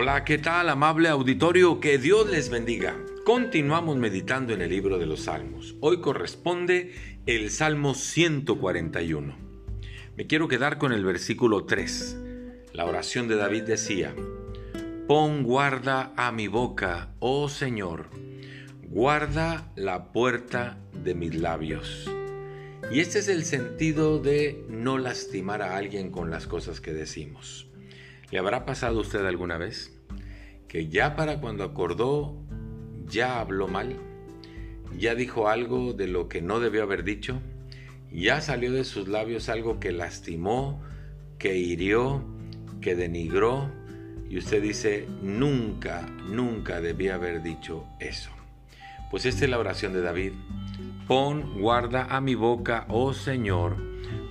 Hola, ¿qué tal, amable auditorio? Que Dios les bendiga. Continuamos meditando en el libro de los Salmos. Hoy corresponde el Salmo 141. Me quiero quedar con el versículo 3. La oración de David decía, Pon guarda a mi boca, oh Señor, guarda la puerta de mis labios. Y este es el sentido de no lastimar a alguien con las cosas que decimos. ¿Le habrá pasado a usted alguna vez que ya para cuando acordó ya habló mal? ¿Ya dijo algo de lo que no debió haber dicho? ¿Ya salió de sus labios algo que lastimó, que hirió, que denigró? Y usted dice, nunca, nunca debía haber dicho eso. Pues esta es la oración de David. Pon guarda a mi boca, oh Señor,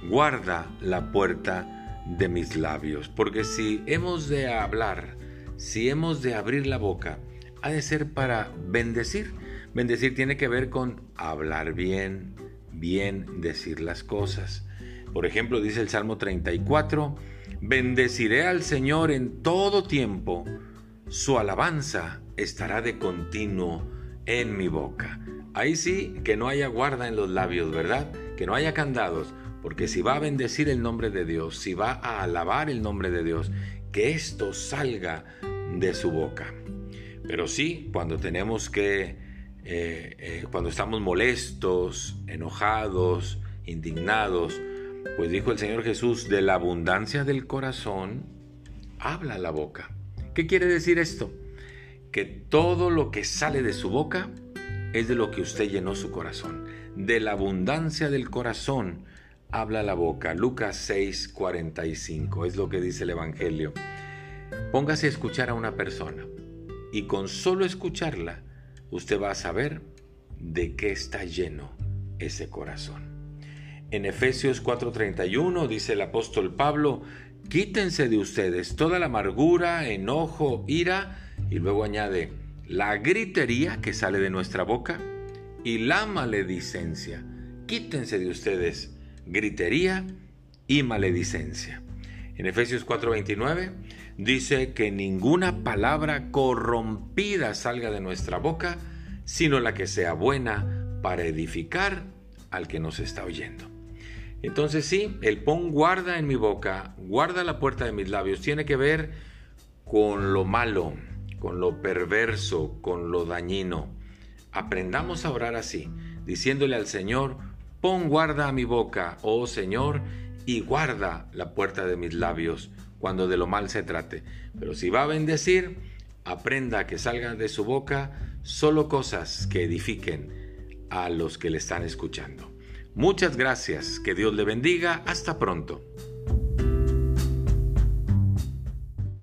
guarda la puerta de mis labios, porque si hemos de hablar, si hemos de abrir la boca, ha de ser para bendecir. Bendecir tiene que ver con hablar bien, bien decir las cosas. Por ejemplo, dice el Salmo 34, bendeciré al Señor en todo tiempo, su alabanza estará de continuo en mi boca. Ahí sí, que no haya guarda en los labios, ¿verdad? Que no haya candados, porque si va a bendecir el nombre de Dios, si va a alabar el nombre de Dios, que esto salga de su boca. Pero sí, cuando tenemos que, eh, eh, cuando estamos molestos, enojados, indignados, pues dijo el Señor Jesús, de la abundancia del corazón, habla la boca. ¿Qué quiere decir esto? Que todo lo que sale de su boca es de lo que usted llenó su corazón. De la abundancia del corazón habla la boca. Lucas 6:45 es lo que dice el Evangelio. Póngase a escuchar a una persona y con solo escucharla usted va a saber de qué está lleno ese corazón. En Efesios 4:31 dice el apóstol Pablo, quítense de ustedes toda la amargura, enojo, ira, y luego añade, la gritería que sale de nuestra boca y la maledicencia. Quítense de ustedes gritería y maledicencia. En Efesios 4:29 dice que ninguna palabra corrompida salga de nuestra boca, sino la que sea buena para edificar al que nos está oyendo. Entonces sí, el pon guarda en mi boca, guarda la puerta de mis labios, tiene que ver con lo malo, con lo perverso, con lo dañino. Aprendamos a orar así, diciéndole al Señor, Pon guarda a mi boca, oh Señor, y guarda la puerta de mis labios cuando de lo mal se trate. Pero si va a bendecir, aprenda que salgan de su boca solo cosas que edifiquen a los que le están escuchando. Muchas gracias, que Dios le bendiga, hasta pronto.